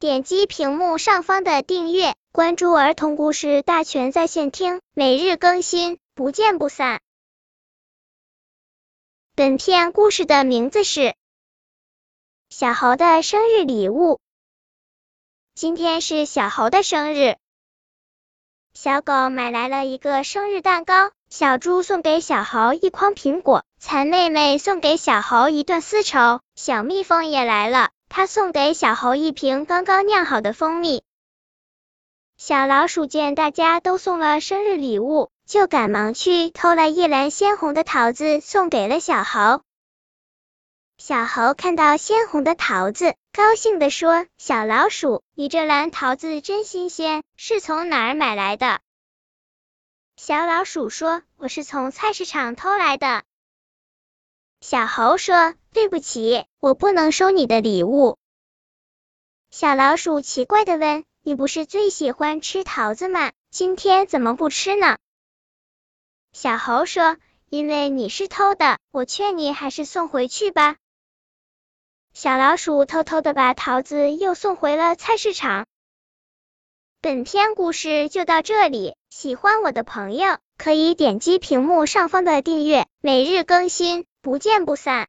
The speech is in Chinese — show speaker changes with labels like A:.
A: 点击屏幕上方的订阅，关注儿童故事大全在线听，每日更新，不见不散。本片故事的名字是《小猴的生日礼物》。今天是小猴的生日，小狗买来了一个生日蛋糕，小猪送给小猴一筐苹果，蚕妹妹送给小猴一段丝绸，小蜜蜂也来了。他送给小猴一瓶刚刚酿好的蜂蜜。小老鼠见大家都送了生日礼物，就赶忙去偷了一篮鲜红的桃子，送给了小猴。小猴看到鲜红的桃子，高兴地说：“小老鼠，你这篮桃子真新鲜，是从哪儿买来的？”小老鼠说：“我是从菜市场偷来的。”小猴说：“对不起，我不能收你的礼物。”小老鼠奇怪的问：“你不是最喜欢吃桃子吗？今天怎么不吃呢？”小猴说：“因为你是偷的，我劝你还是送回去吧。”小老鼠偷偷的把桃子又送回了菜市场。本篇故事就到这里，喜欢我的朋友可以点击屏幕上方的订阅，每日更新。不见不散。